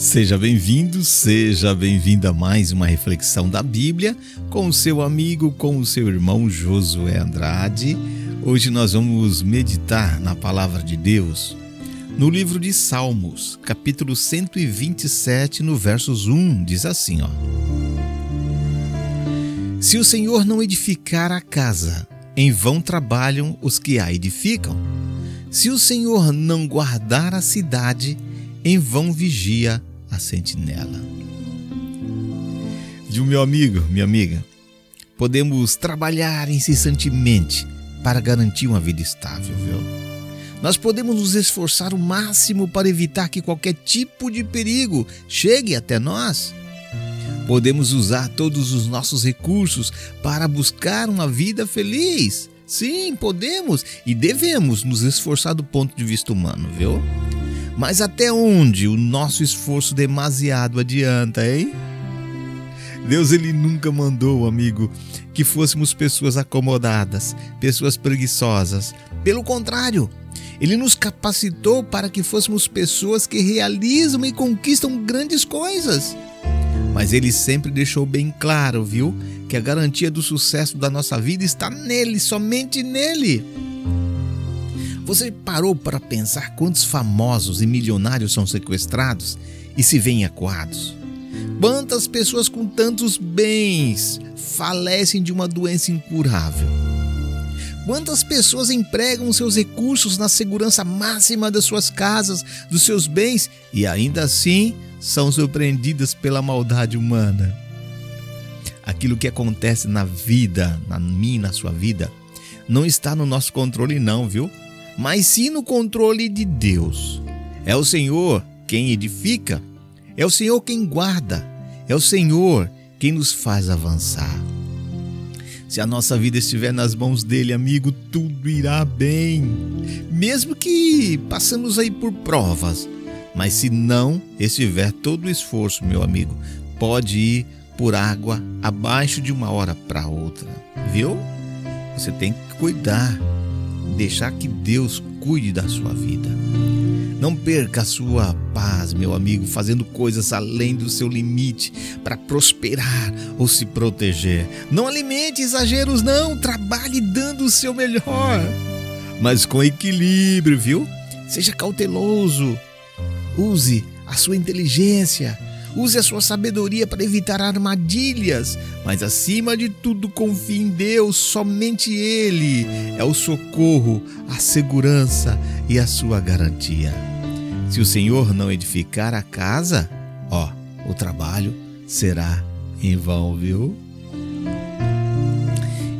Seja bem-vindo, seja bem-vinda a mais uma reflexão da Bíblia com o seu amigo, com o seu irmão Josué Andrade. Hoje nós vamos meditar na palavra de Deus no livro de Salmos, capítulo 127, no versos 1, diz assim, ó: Se o Senhor não edificar a casa, em vão trabalham os que a edificam. Se o Senhor não guardar a cidade, em vão vigia a sentinela. De um meu amigo, minha amiga, podemos trabalhar incessantemente para garantir uma vida estável, viu? Nós podemos nos esforçar o máximo para evitar que qualquer tipo de perigo chegue até nós. Podemos usar todos os nossos recursos para buscar uma vida feliz. Sim, podemos e devemos nos esforçar do ponto de vista humano, viu? Mas até onde o nosso esforço demasiado adianta, hein? Deus ele nunca mandou, amigo, que fôssemos pessoas acomodadas, pessoas preguiçosas. Pelo contrário, ele nos capacitou para que fôssemos pessoas que realizam e conquistam grandes coisas. Mas ele sempre deixou bem claro, viu, que a garantia do sucesso da nossa vida está nele, somente nele. Você parou para pensar quantos famosos e milionários são sequestrados e se veem acuados? Quantas pessoas com tantos bens falecem de uma doença incurável? Quantas pessoas empregam seus recursos na segurança máxima das suas casas, dos seus bens e ainda assim são surpreendidas pela maldade humana? Aquilo que acontece na vida, na minha, na sua vida, não está no nosso controle, não, viu? Mas sim no controle de Deus. É o Senhor quem edifica, é o Senhor quem guarda, é o Senhor quem nos faz avançar. Se a nossa vida estiver nas mãos dele, amigo, tudo irá bem. Mesmo que passamos aí por provas, mas se não estiver todo o esforço, meu amigo, pode ir por água abaixo de uma hora para outra, viu? Você tem que cuidar deixar que Deus cuide da sua vida. Não perca a sua paz, meu amigo, fazendo coisas além do seu limite para prosperar ou se proteger. Não alimente exageros, não. Trabalhe dando o seu melhor, mas com equilíbrio, viu? Seja cauteloso. Use a sua inteligência Use a sua sabedoria para evitar armadilhas, mas acima de tudo confie em Deus, somente Ele é o socorro, a segurança e a sua garantia. Se o Senhor não edificar a casa, ó, o trabalho será em vão, viu?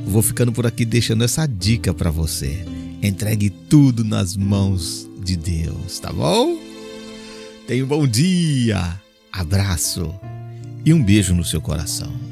Vou ficando por aqui deixando essa dica para você. Entregue tudo nas mãos de Deus, tá bom? Tenha um bom dia abraço e um beijo no seu coração.